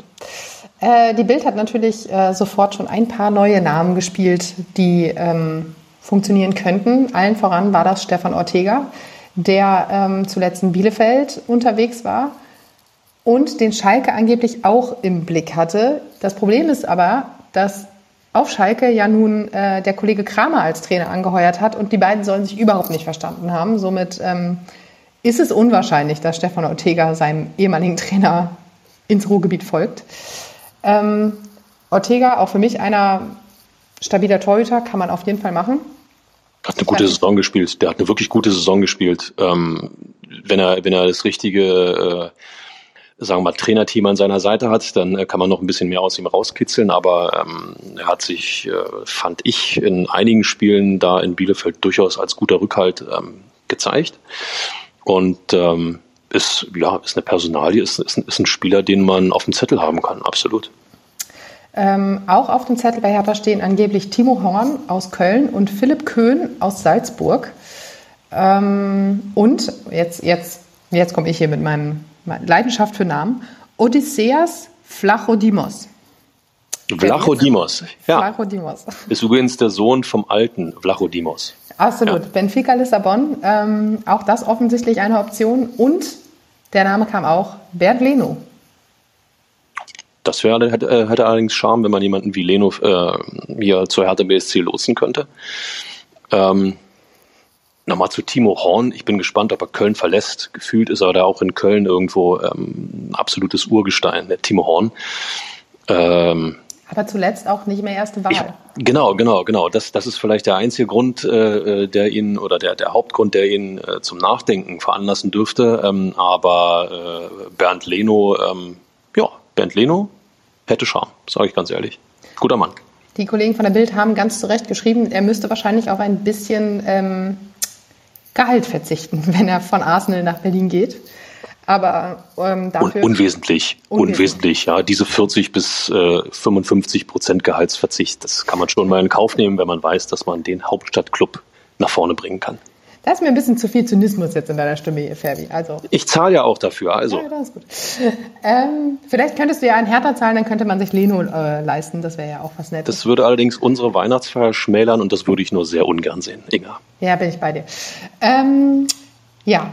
Äh, die Bild hat natürlich äh, sofort schon ein paar neue Namen gespielt, die ähm, funktionieren könnten. Allen voran war das Stefan Ortega, der ähm, zuletzt in Bielefeld unterwegs war und den Schalke angeblich auch im Blick hatte. Das Problem ist aber, dass auf Schalke ja nun äh, der Kollege Kramer als Trainer angeheuert hat und die beiden sollen sich überhaupt nicht verstanden haben. Somit ähm, ist es unwahrscheinlich, dass Stefan Ortega seinem ehemaligen Trainer ins Ruhrgebiet folgt. Ähm, Ortega, auch für mich einer stabiler Torhüter, kann man auf jeden Fall machen. Hat eine gute Saison gespielt. Der hat eine wirklich gute Saison gespielt. Ähm, wenn er, wenn er das richtige, äh, sagen wir mal, Trainerteam an seiner Seite hat, dann äh, kann man noch ein bisschen mehr aus ihm rauskitzeln. Aber ähm, er hat sich, äh, fand ich, in einigen Spielen da in Bielefeld durchaus als guter Rückhalt ähm, gezeigt. Und ähm, ist, ja, ist eine Personalie, ist, ist, ist ein Spieler, den man auf dem Zettel haben kann, absolut. Ähm, auch auf dem Zettel bei Hertha stehen angeblich Timo Horn aus Köln und Philipp Köhn aus Salzburg. Ähm, und jetzt, jetzt, jetzt komme ich hier mit meinem Leidenschaft für Namen. Odysseas Flachodimos. Vlachodimos, ja. Vlachodimos. Ist übrigens der Sohn vom alten Vlachodimos. Absolut. Ja. Benfica Lissabon, ähm, auch das offensichtlich eine Option. Und der Name kam auch Bernd Leno. Das wäre, hätte, äh, hätte allerdings Charme, wenn man jemanden wie Leno äh, hier zur Hertha BSC lotsen könnte. Ähm, Nochmal zu Timo Horn. Ich bin gespannt, ob er Köln verlässt. Gefühlt ist er da auch in Köln irgendwo ähm, absolutes Urgestein, der Timo Horn. Ähm, aber zuletzt auch nicht mehr erste Wahl. Ich, genau, genau, genau. Das, das ist vielleicht der einzige Grund, äh, der ihn oder der, der Hauptgrund, der ihn äh, zum Nachdenken veranlassen dürfte. Ähm, aber äh, Bernd Leno, ähm, Bernd Leno hätte Charme, sage ich ganz ehrlich. Guter Mann. Die Kollegen von der Bild haben ganz zu Recht geschrieben, er müsste wahrscheinlich auf ein bisschen ähm, Gehalt verzichten, wenn er von Arsenal nach Berlin geht. Aber ähm, dafür. Un unwesentlich, unwesentlich, unwesentlich, ja. Diese 40 bis äh, 55 Prozent Gehaltsverzicht, das kann man schon mal in Kauf nehmen, wenn man weiß, dass man den Hauptstadtclub nach vorne bringen kann. Da ist mir ein bisschen zu viel Zynismus jetzt in deiner Stimme, Ferbi. Also. Ich zahle ja auch dafür, also. Ja, das ist gut. Ähm, vielleicht könntest du ja einen Hertha zahlen, dann könnte man sich Leno äh, leisten. Das wäre ja auch was Nettes. Das würde allerdings unsere Weihnachtsfeier schmälern und das würde ich nur sehr ungern sehen, Inga. Ja, bin ich bei dir. Ähm, ja,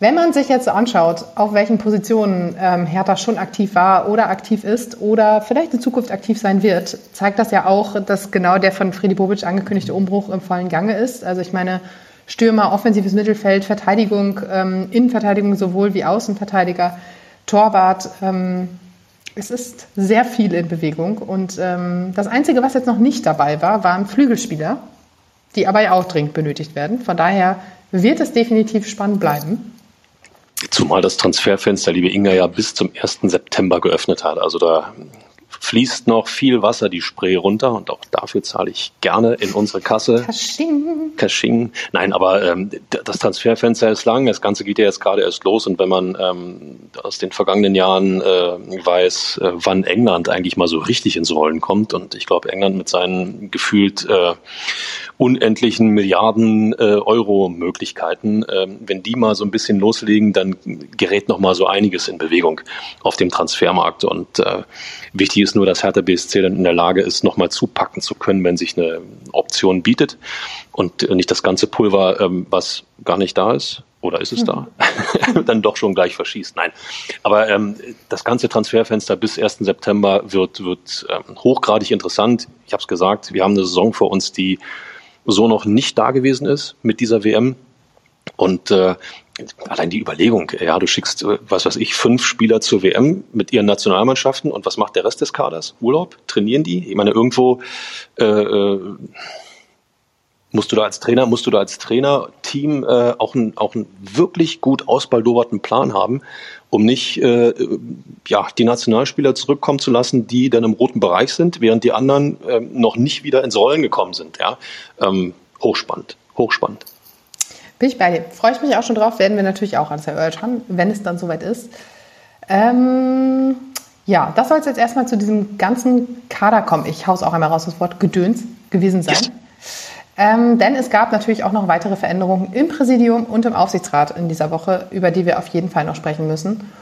wenn man sich jetzt anschaut, auf welchen Positionen ähm, Hertha schon aktiv war oder aktiv ist oder vielleicht in Zukunft aktiv sein wird, zeigt das ja auch, dass genau der von Freddy Bobic angekündigte Umbruch im vollen Gange ist. Also ich meine, Stürmer, offensives Mittelfeld, Verteidigung, ähm, Innenverteidigung sowohl wie Außenverteidiger, Torwart. Ähm, es ist sehr viel in Bewegung und ähm, das Einzige, was jetzt noch nicht dabei war, waren Flügelspieler, die aber ja auch dringend benötigt werden. Von daher wird es definitiv spannend bleiben. Zumal das Transferfenster, liebe Inga, ja bis zum 1. September geöffnet hat. Also da fließt noch viel Wasser die Spree runter und auch dafür zahle ich gerne in unsere Kasse. Kasching. Kasching. Nein, aber ähm, das Transferfenster ist lang. Das Ganze geht ja jetzt gerade erst los und wenn man ähm, aus den vergangenen Jahren äh, weiß, äh, wann England eigentlich mal so richtig ins Rollen kommt und ich glaube England mit seinen gefühlt äh, unendlichen Milliarden äh, Euro Möglichkeiten, ähm, wenn die mal so ein bisschen loslegen, dann gerät noch mal so einiges in Bewegung auf dem Transfermarkt und äh, wichtig ist nur, dass Hertha BSC dann in der Lage ist, noch mal zupacken zu können, wenn sich eine Option bietet und nicht das ganze Pulver, ähm, was gar nicht da ist, oder ist es da? Mhm. dann doch schon gleich verschießt. Nein. Aber ähm, das ganze Transferfenster bis 1. September wird, wird ähm, hochgradig interessant. Ich habe es gesagt, wir haben eine Saison vor uns, die so noch nicht da gewesen ist mit dieser WM. Und äh, allein die Überlegung, ja, du schickst, äh, was weiß ich, fünf Spieler zur WM mit ihren Nationalmannschaften und was macht der Rest des Kaders? Urlaub? Trainieren die? Ich meine, irgendwo äh, äh, musst du da als Trainer, musst du da als Trainerteam äh, auch, ein, auch einen wirklich gut ausbaldoberten Plan haben, um nicht äh, ja, die Nationalspieler zurückkommen zu lassen, die dann im roten Bereich sind, während die anderen äh, noch nicht wieder ins Rollen gekommen sind. Ja? Ähm, hochspannend, hochspannend. Bin ich bei dir. Freue ich mich auch schon drauf, werden wir natürlich auch alles erörtern, wenn es dann soweit ist. Ähm, ja, das soll es jetzt erstmal zu diesem ganzen Kader kommen. Ich haus auch einmal raus das Wort Gedöns gewesen sein. Ähm, denn es gab natürlich auch noch weitere Veränderungen im Präsidium und im Aufsichtsrat in dieser Woche, über die wir auf jeden Fall noch sprechen müssen.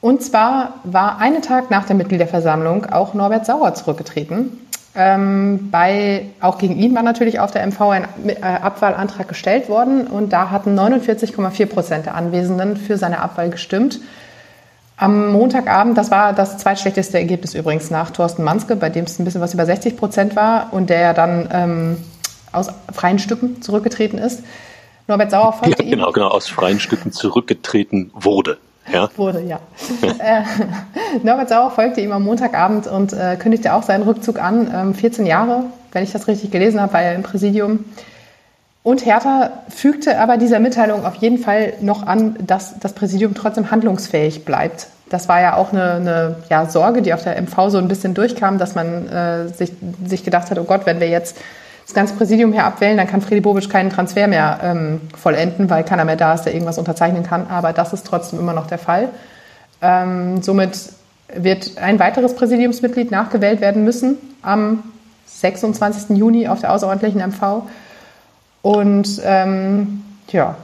Und zwar war einen Tag nach der Mitgliederversammlung auch Norbert Sauer zurückgetreten. Ähm, bei, auch gegen ihn war natürlich auf der MV ein äh, Abwahlantrag gestellt worden und da hatten 49,4 Prozent der Anwesenden für seine Abwahl gestimmt. Am Montagabend, das war das zweitschlechteste Ergebnis übrigens nach Thorsten Manske, bei dem es ein bisschen was über 60 Prozent war und der ja dann ähm, aus freien Stücken zurückgetreten ist. Norbert Sauer folgte ja, genau, ihm. Genau, aus freien Stücken zurückgetreten wurde. Ja. Wurde, ja. äh, Norbert Sauer folgte ihm am Montagabend und äh, kündigte auch seinen Rückzug an. Ähm, 14 Jahre, wenn ich das richtig gelesen habe, war er im Präsidium. Und Hertha fügte aber dieser Mitteilung auf jeden Fall noch an, dass das Präsidium trotzdem handlungsfähig bleibt. Das war ja auch eine, eine ja, Sorge, die auf der MV so ein bisschen durchkam, dass man äh, sich, sich gedacht hat, oh Gott, wenn wir jetzt das ganze Präsidium hier abwählen, dann kann Friedi Bobic keinen Transfer mehr ähm, vollenden, weil keiner mehr da ist, der irgendwas unterzeichnen kann. Aber das ist trotzdem immer noch der Fall. Ähm, somit wird ein weiteres Präsidiumsmitglied nachgewählt werden müssen am 26. Juni auf der außerordentlichen MV. Und ähm, ja,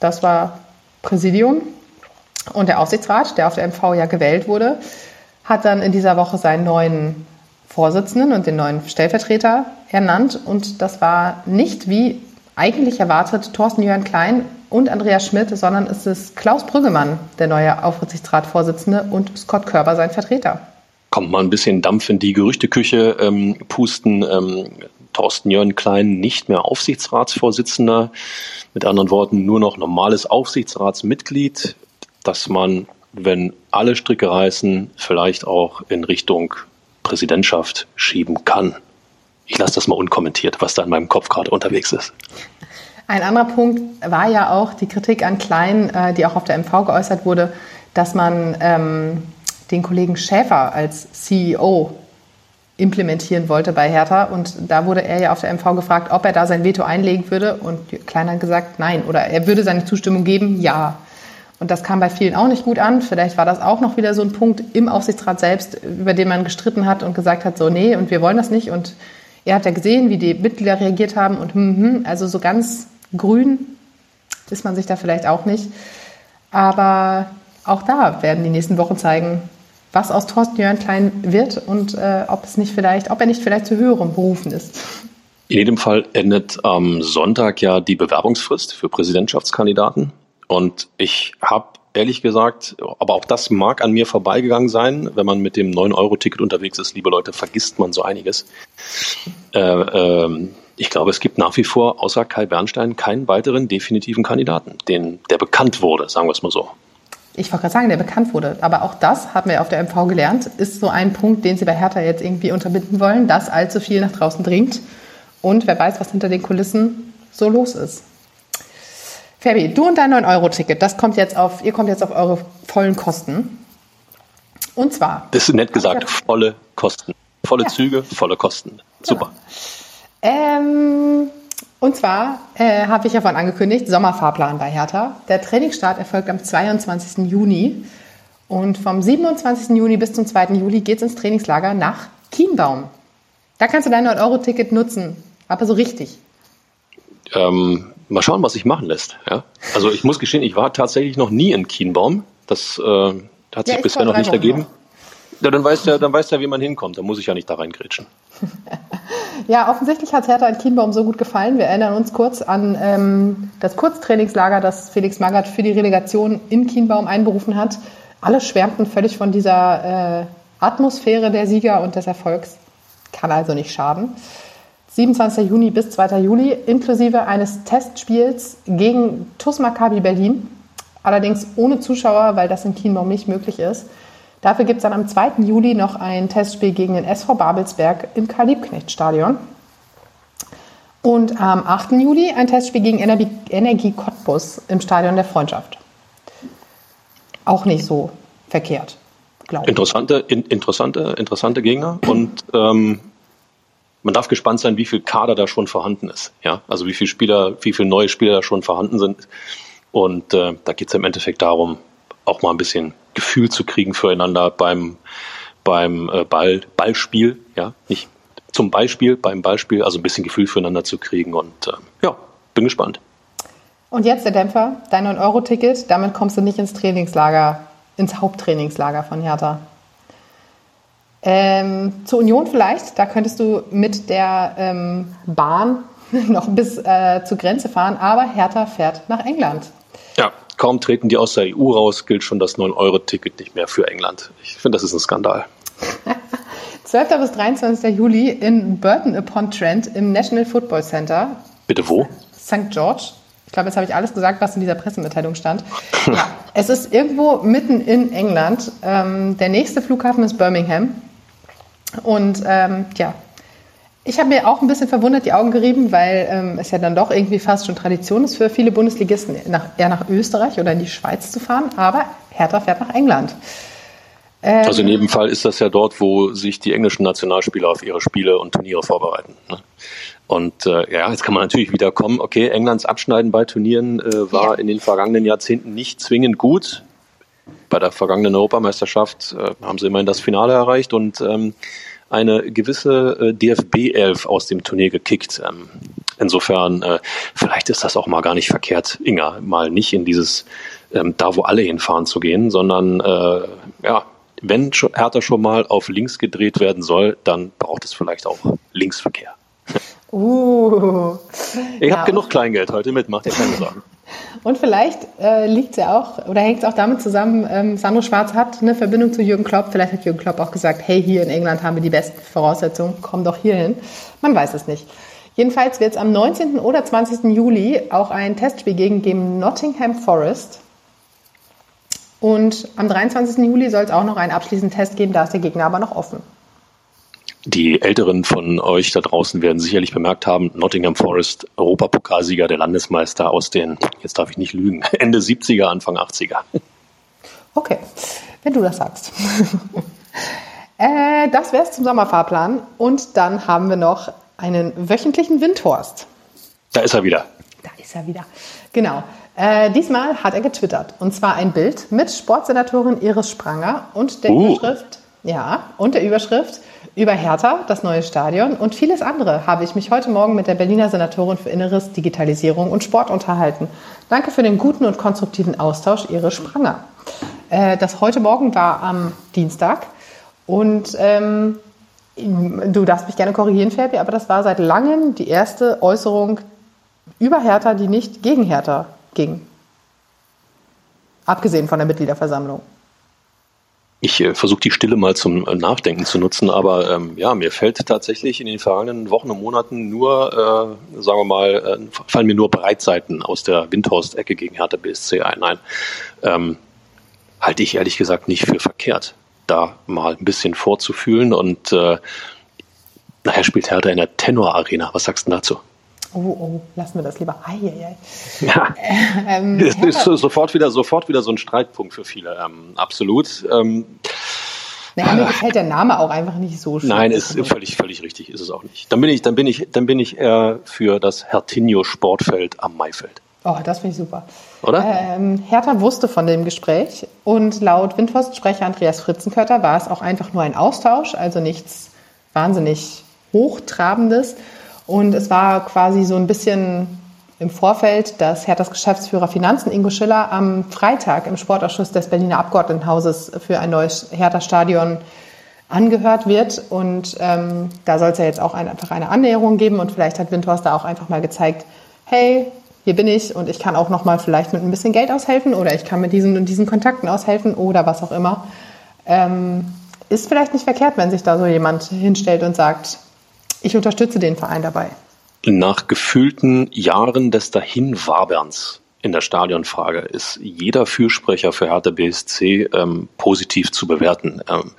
das war Präsidium. Und der Aufsichtsrat, der auf der MV ja gewählt wurde, hat dann in dieser Woche seinen neuen Vorsitzenden und den neuen Stellvertreter ernannt. Und das war nicht wie eigentlich erwartet Thorsten Jörn Klein und Andreas Schmidt, sondern es ist Klaus Brüggemann, der neue Aufsichtsratsvorsitzende, und Scott Körber, sein Vertreter. Kommt mal ein bisschen Dampf in die Gerüchteküche ähm, pusten. Ähm, Thorsten Jörn Klein nicht mehr Aufsichtsratsvorsitzender, mit anderen Worten nur noch normales Aufsichtsratsmitglied, dass man, wenn alle Stricke reißen, vielleicht auch in Richtung Präsidentschaft schieben kann. Ich lasse das mal unkommentiert, was da in meinem Kopf gerade unterwegs ist. Ein anderer Punkt war ja auch die Kritik an Klein, äh, die auch auf der MV geäußert wurde, dass man ähm, den Kollegen Schäfer als CEO implementieren wollte bei Hertha. Und da wurde er ja auf der MV gefragt, ob er da sein Veto einlegen würde. Und Klein hat gesagt, nein. Oder er würde seine Zustimmung geben, ja. Und das kam bei vielen auch nicht gut an. Vielleicht war das auch noch wieder so ein Punkt im Aufsichtsrat selbst, über den man gestritten hat und gesagt hat, so, nee, und wir wollen das nicht. Und er hat ja gesehen, wie die Mitglieder reagiert haben und hm, hm, also so ganz grün ist man sich da vielleicht auch nicht. Aber auch da werden die nächsten Wochen zeigen, was aus Thorsten Jörn Klein wird und äh, ob es nicht vielleicht, ob er nicht vielleicht zu höherem berufen ist. In jedem Fall endet am Sonntag ja die Bewerbungsfrist für Präsidentschaftskandidaten. Und ich habe ehrlich gesagt, aber auch das mag an mir vorbeigegangen sein, wenn man mit dem 9-Euro-Ticket unterwegs ist, liebe Leute, vergisst man so einiges. Äh, äh, ich glaube, es gibt nach wie vor außer Kai Bernstein keinen weiteren definitiven Kandidaten, den, der bekannt wurde, sagen wir es mal so. Ich wollte gerade sagen, der bekannt wurde. Aber auch das haben wir auf der MV gelernt, ist so ein Punkt, den Sie bei Hertha jetzt irgendwie unterbinden wollen, dass allzu viel nach draußen dringt. Und wer weiß, was hinter den Kulissen so los ist. Fabi, du und dein 9-Euro-Ticket, das kommt jetzt auf, ihr kommt jetzt auf eure vollen Kosten. Und zwar. Das ist nett gesagt, ja, volle Kosten. Volle ja. Züge, volle Kosten. Super. Genau. Ähm, und zwar äh, habe ich ja vorhin angekündigt, Sommerfahrplan bei Hertha. Der Trainingsstart erfolgt am 22. Juni. Und vom 27. Juni bis zum 2. Juli geht es ins Trainingslager nach Chiembaum. Da kannst du dein 9-Euro-Ticket nutzen, aber so richtig. Ähm, mal schauen, was sich machen lässt. Ja? Also ich muss gestehen, ich war tatsächlich noch nie in Kienbaum. Das äh, hat sich ja, bisher noch nicht ergeben. Noch. Ja, dann weiß der, dann weiß der, wie man hinkommt. Da muss ich ja nicht da reingrätschen. ja, offensichtlich hat Hertha in Kienbaum so gut gefallen. Wir erinnern uns kurz an ähm, das Kurztrainingslager, das Felix Magath für die Relegation in Kienbaum einberufen hat. Alle schwärmten völlig von dieser äh, Atmosphäre der Sieger und des Erfolgs. Kann also nicht schaden. 27. Juni bis 2. Juli, inklusive eines Testspiels gegen TuS Maccabi Berlin. Allerdings ohne Zuschauer, weil das in Kienbaum nicht möglich ist. Dafür gibt es dann am 2. Juli noch ein Testspiel gegen den SV Babelsberg im Karl-Liebknecht-Stadion. Und am 8. Juli ein Testspiel gegen Energie, Energie Cottbus im Stadion der Freundschaft. Auch nicht so verkehrt, glaube ich. Interessante, in, interessante, interessante Gegner und ähm, man darf gespannt sein, wie viel Kader da schon vorhanden ist. Ja, also wie viele Spieler, wie viele neue Spieler da schon vorhanden sind. Und äh, da geht es im Endeffekt darum, auch mal ein bisschen Gefühl zu kriegen füreinander beim beim äh, Ball, Ballspiel, ja, nicht zum Beispiel beim Ballspiel, also ein bisschen Gefühl füreinander zu kriegen. Und äh, ja, bin gespannt. Und jetzt der Dämpfer, dein 9-Euro-Ticket, damit kommst du nicht ins Trainingslager, ins Haupttrainingslager von Hertha. Ähm, zur Union vielleicht, da könntest du mit der ähm, Bahn noch bis äh, zur Grenze fahren, aber Hertha fährt nach England. Ja, kaum treten die aus der EU raus, gilt schon das 9-Euro-Ticket nicht mehr für England. Ich finde, das ist ein Skandal. 12. bis 23. Juli in Burton upon Trent im National Football Center. Bitte wo? St. George. Ich glaube, jetzt habe ich alles gesagt, was in dieser Pressemitteilung stand. ja, es ist irgendwo mitten in England. Ähm, der nächste Flughafen ist Birmingham. Und ähm, ja, ich habe mir auch ein bisschen verwundert die Augen gerieben, weil ähm, es ja dann doch irgendwie fast schon Tradition ist für viele Bundesligisten, nach, eher nach Österreich oder in die Schweiz zu fahren. Aber Hertha fährt nach England. Ähm, also in jedem Fall ist das ja dort, wo sich die englischen Nationalspieler auf ihre Spiele und Turniere vorbereiten. Ne? Und äh, ja, jetzt kann man natürlich wieder kommen, okay, Englands Abschneiden bei Turnieren äh, war ja. in den vergangenen Jahrzehnten nicht zwingend gut. Bei der vergangenen Europameisterschaft äh, haben sie immerhin das Finale erreicht und ähm, eine gewisse äh, DFB-Elf aus dem Turnier gekickt. Ähm, insofern, äh, vielleicht ist das auch mal gar nicht verkehrt, Inga, mal nicht in dieses, ähm, da wo alle hinfahren zu gehen, sondern äh, ja, wenn Hertha schon mal auf links gedreht werden soll, dann braucht es vielleicht auch Linksverkehr. Uh, ich ja. habe genug Kleingeld heute mit, macht dir keine Sorgen. Und vielleicht äh, liegt es ja auch oder hängt es auch damit zusammen, ähm, Sandro Schwarz hat eine Verbindung zu Jürgen Klopp. Vielleicht hat Jürgen Klopp auch gesagt, hey, hier in England haben wir die besten Voraussetzungen, komm doch hier hin. Man weiß es nicht. Jedenfalls wird es am 19. oder 20. Juli auch ein Testspiel gegen, gegen Nottingham Forest. Und am 23. Juli soll es auch noch einen abschließenden Test geben, da ist der Gegner aber noch offen. Die Älteren von euch da draußen werden sicherlich bemerkt haben, Nottingham Forest, Europapokalsieger, der Landesmeister aus den, jetzt darf ich nicht lügen, Ende 70er, Anfang 80er. Okay, wenn du das sagst. äh, das wäre es zum Sommerfahrplan. Und dann haben wir noch einen wöchentlichen Windhorst. Da ist er wieder. Da ist er wieder. Genau. Äh, diesmal hat er getwittert. Und zwar ein Bild mit Sportsenatorin Iris Spranger und der uh. Überschrift, ja, und der Überschrift über Hertha, das neue Stadion und vieles andere habe ich mich heute Morgen mit der Berliner Senatorin für Inneres, Digitalisierung und Sport unterhalten. Danke für den guten und konstruktiven Austausch, Iris Spranger. Äh, das heute Morgen war am Dienstag und ähm, du darfst mich gerne korrigieren, Fabi, aber das war seit langem die erste Äußerung über Hertha, die nicht gegen Hertha ging. Abgesehen von der Mitgliederversammlung. Ich äh, versuche die Stille mal zum äh, Nachdenken zu nutzen, aber ähm, ja, mir fällt tatsächlich in den vergangenen Wochen und Monaten nur, äh, sagen wir mal, äh, fallen mir nur Breitseiten aus der Windhorst-Ecke gegen Hertha BSC ein. Nein, ähm, halte ich ehrlich gesagt nicht für verkehrt, da mal ein bisschen vorzufühlen und äh, nachher spielt Hertha in der Tenor Arena. Was sagst du dazu? Oh, oh, lassen wir das lieber. Ai, ai, ai. Ja. Ähm, das ist sofort wieder, sofort wieder so ein Streitpunkt für viele. Ähm, absolut. Ähm, naja, mir gefällt der Name auch einfach nicht so schön. Nein, ist völlig, völlig richtig, ist es auch nicht. Dann bin ich, dann bin ich, dann bin ich eher für das Hertinho Sportfeld am Maifeld. Oh, das finde ich super. Oder? Ähm, Hertha wusste von dem Gespräch und laut Windhorst-Sprecher Andreas Fritzenkötter war es auch einfach nur ein Austausch, also nichts wahnsinnig Hochtrabendes. Und es war quasi so ein bisschen im Vorfeld, dass Herthas Geschäftsführer Finanzen Ingo Schiller am Freitag im Sportausschuss des Berliner Abgeordnetenhauses für ein neues Hertha-Stadion angehört wird. Und ähm, da soll es ja jetzt auch ein, einfach eine Annäherung geben. Und vielleicht hat Windhorst da auch einfach mal gezeigt, hey, hier bin ich und ich kann auch noch mal vielleicht mit ein bisschen Geld aushelfen oder ich kann mit diesen und diesen Kontakten aushelfen oder was auch immer. Ähm, ist vielleicht nicht verkehrt, wenn sich da so jemand hinstellt und sagt, ich unterstütze den Verein dabei. Nach gefühlten Jahren des Dahinwaberns in der Stadionfrage ist jeder Fürsprecher für Hertha BSC ähm, positiv zu bewerten. Ähm,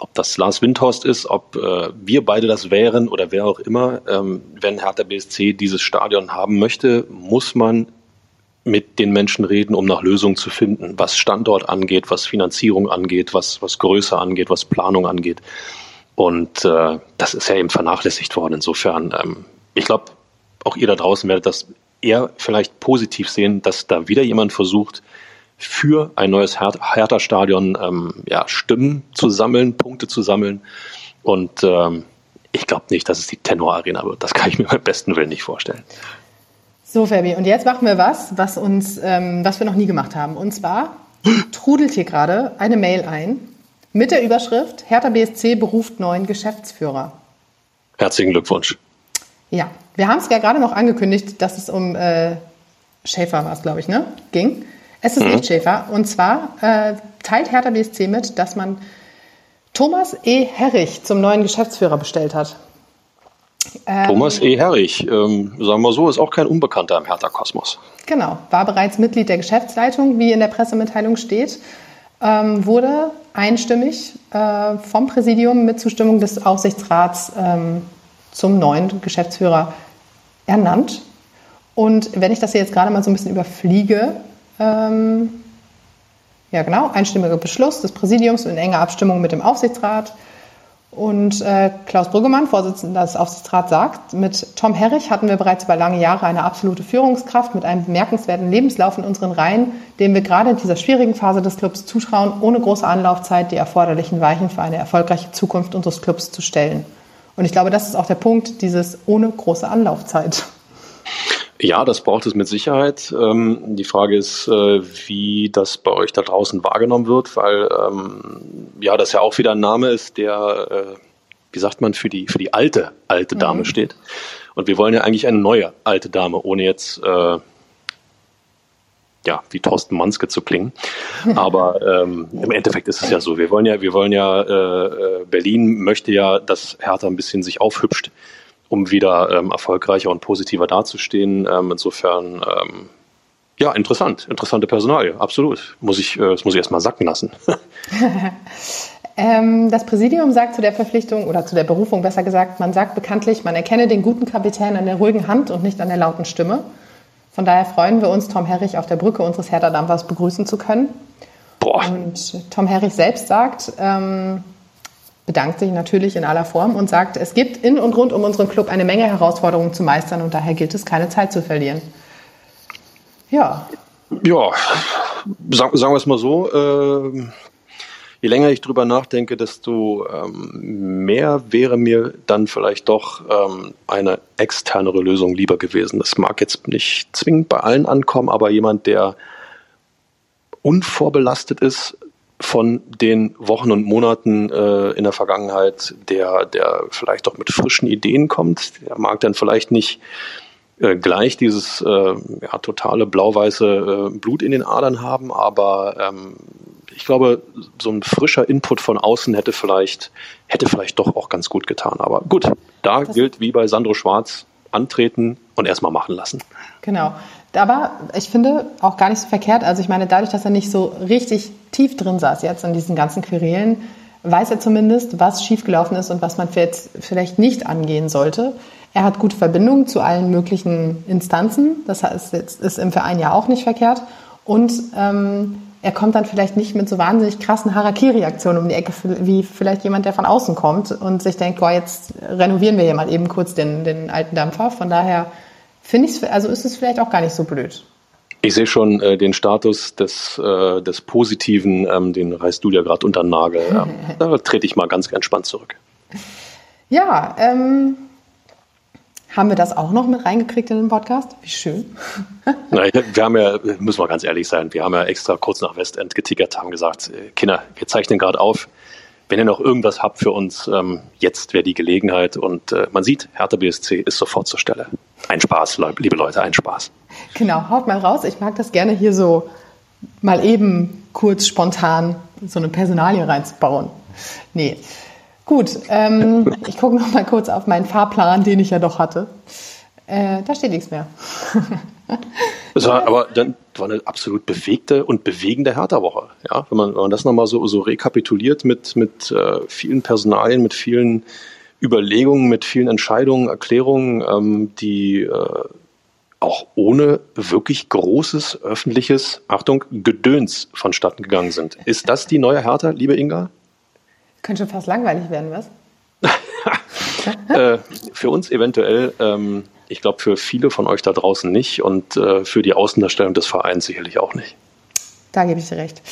ob das Lars Windhorst ist, ob äh, wir beide das wären oder wer auch immer, ähm, wenn Hertha BSC dieses Stadion haben möchte, muss man mit den Menschen reden, um nach Lösungen zu finden, was Standort angeht, was Finanzierung angeht, was, was Größe angeht, was Planung angeht. Und äh, das ist ja eben vernachlässigt worden. Insofern, ähm, ich glaube, auch ihr da draußen werdet das eher vielleicht positiv sehen, dass da wieder jemand versucht, für ein neues Her Hertha-Stadion ähm, ja, Stimmen zu sammeln, Punkte zu sammeln. Und ähm, ich glaube nicht, dass es die Tenor-Arena wird. Das kann ich mir beim besten Willen nicht vorstellen. So, Fabi, und jetzt machen wir was, was uns, ähm, was wir noch nie gemacht haben. Und zwar trudelt hier gerade eine Mail ein mit der Überschrift Hertha BSC beruft neuen Geschäftsführer. Herzlichen Glückwunsch. Ja, wir haben es ja gerade noch angekündigt, dass es um äh, Schäfer war glaube ich, ne? Ging. Es ist mhm. nicht Schäfer. Und zwar äh, teilt Hertha BSC mit, dass man Thomas E. Herrich zum neuen Geschäftsführer bestellt hat. Ähm, Thomas E. Herrich, ähm, sagen wir so, ist auch kein Unbekannter im Hertha-Kosmos. Genau, war bereits Mitglied der Geschäftsleitung, wie in der Pressemitteilung steht, ähm, wurde einstimmig äh, vom Präsidium mit Zustimmung des Aufsichtsrats ähm, zum neuen Geschäftsführer ernannt. Und wenn ich das hier jetzt gerade mal so ein bisschen überfliege, ähm, ja genau, einstimmiger Beschluss des Präsidiums in enger Abstimmung mit dem Aufsichtsrat. Und äh, Klaus Brüggemann, Vorsitzender des Aufsichtsrats, sagt, mit Tom Herrich hatten wir bereits über lange Jahre eine absolute Führungskraft mit einem bemerkenswerten Lebenslauf in unseren Reihen, dem wir gerade in dieser schwierigen Phase des Clubs zutrauen, ohne große Anlaufzeit die erforderlichen Weichen für eine erfolgreiche Zukunft unseres Clubs zu stellen. Und ich glaube, das ist auch der Punkt, dieses ohne große Anlaufzeit. Ja, das braucht es mit Sicherheit. Ähm, die Frage ist, äh, wie das bei euch da draußen wahrgenommen wird, weil ähm, ja, das ja auch wieder ein Name ist, der, äh, wie sagt man, für die für die alte alte Dame mhm. steht. Und wir wollen ja eigentlich eine neue alte Dame, ohne jetzt äh, ja, wie Thorsten Manske zu klingen. Aber ähm, im Endeffekt ist es ja so. Wir wollen ja, wir wollen ja, äh, äh, Berlin möchte ja, dass Hertha ein bisschen sich aufhübscht, um wieder ähm, erfolgreicher und positiver dazustehen. Ähm, insofern, ähm, ja, interessant, interessante Personalie, absolut. Muss ich, äh, das muss ich erstmal sacken lassen. Ähm, das Präsidium sagt zu der Verpflichtung oder zu der Berufung besser gesagt, man sagt bekanntlich, man erkenne den guten Kapitän an der ruhigen Hand und nicht an der lauten Stimme. Von daher freuen wir uns, Tom Herrich auf der Brücke unseres Hertha-Dampfers begrüßen zu können. Boah. Und Tom Herrich selbst sagt, ähm, bedankt sich natürlich in aller Form und sagt, es gibt in und rund um unseren Club eine Menge Herausforderungen zu meistern und daher gilt es, keine Zeit zu verlieren. Ja. Ja, sagen, sagen wir es mal so, äh, je länger ich drüber nachdenke, desto ähm, mehr wäre mir dann vielleicht doch ähm, eine externere Lösung lieber gewesen. Das mag jetzt nicht zwingend bei allen ankommen, aber jemand, der unvorbelastet ist von den Wochen und Monaten äh, in der Vergangenheit, der, der vielleicht doch mit frischen Ideen kommt, der mag dann vielleicht nicht äh, gleich dieses äh, ja, totale blau-weiße äh, Blut in den Adern haben, aber ähm, ich glaube, so ein frischer Input von außen hätte vielleicht, hätte vielleicht doch auch ganz gut getan. Aber gut, da das gilt wie bei Sandro Schwarz, antreten und erstmal machen lassen. Genau. Aber ich finde auch gar nicht so verkehrt. Also ich meine, dadurch, dass er nicht so richtig tief drin saß jetzt in diesen ganzen Querelen, weiß er zumindest, was schiefgelaufen ist und was man vielleicht nicht angehen sollte. Er hat gute Verbindungen zu allen möglichen Instanzen. Das heißt, jetzt ist im Verein ja auch nicht verkehrt. Und ähm, er kommt dann vielleicht nicht mit so wahnsinnig krassen Harakiri-Aktionen um die Ecke, wie vielleicht jemand, der von außen kommt und sich denkt, boah, jetzt renovieren wir hier mal eben kurz den, den alten Dampfer. Von daher finde ich es, also ist es vielleicht auch gar nicht so blöd. Ich sehe schon äh, den Status des, äh, des Positiven, ähm, den reißt du ja gerade unter den Nagel. Ähm, da trete ich mal ganz entspannt zurück. Ja, ähm, haben wir das auch noch mit reingekriegt in den Podcast? Wie schön. Na, wir haben ja, müssen wir ganz ehrlich sein, wir haben ja extra kurz nach Westend getickert, haben gesagt, äh, Kinder, wir zeichnen gerade auf. Wenn ihr noch irgendwas habt für uns, ähm, jetzt wäre die Gelegenheit. Und äh, man sieht, Hertha BSC ist sofort zur Stelle. Ein Spaß, liebe Leute, ein Spaß. Genau, haut mal raus. Ich mag das gerne hier so mal eben kurz spontan so eine Personalie reinzubauen. Nee. Gut, ähm, ich gucke noch mal kurz auf meinen Fahrplan, den ich ja doch hatte. Äh, da steht nichts mehr. Das war aber dann war eine absolut bewegte und bewegende Hertha-Woche. Ja, wenn man, wenn man das nochmal so, so rekapituliert mit, mit äh, vielen Personalien, mit vielen Überlegungen, mit vielen Entscheidungen, Erklärungen, ähm, die äh, auch ohne wirklich großes öffentliches, Achtung, Gedöns vonstatten gegangen sind. Ist das die neue Hertha, liebe Inga? Könnte schon fast langweilig werden, was? äh, für uns eventuell. Ähm, ich glaube, für viele von euch da draußen nicht und äh, für die Außendarstellung des Vereins sicherlich auch nicht. Da gebe ich dir recht.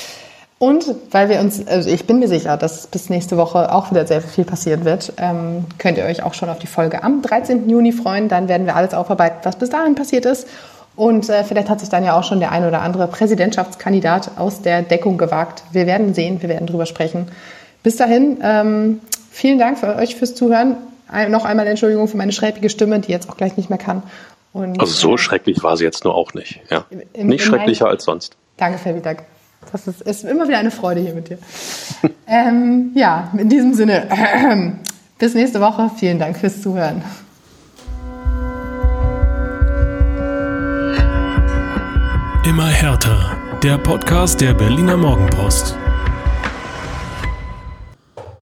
Und weil wir uns, also ich bin mir sicher, dass bis nächste Woche auch wieder sehr viel passieren wird, ähm, könnt ihr euch auch schon auf die Folge am 13. Juni freuen. Dann werden wir alles aufarbeiten, was bis dahin passiert ist. Und äh, vielleicht hat sich dann ja auch schon der ein oder andere Präsidentschaftskandidat aus der Deckung gewagt. Wir werden sehen, wir werden drüber sprechen. Bis dahin, ähm, vielen Dank für euch fürs Zuhören. Ein, noch einmal Entschuldigung für meine schräbige Stimme, die jetzt auch gleich nicht mehr kann. Und, also so schrecklich war sie jetzt nur auch nicht. Ja. Im, nicht schrecklicher als sonst. Danke, Felvitak. Das ist, ist, immer wieder eine Freude hier mit dir. ähm, ja, in diesem Sinne, bis nächste Woche. Vielen Dank fürs Zuhören. Immer härter. Der Podcast der Berliner Morgenpost.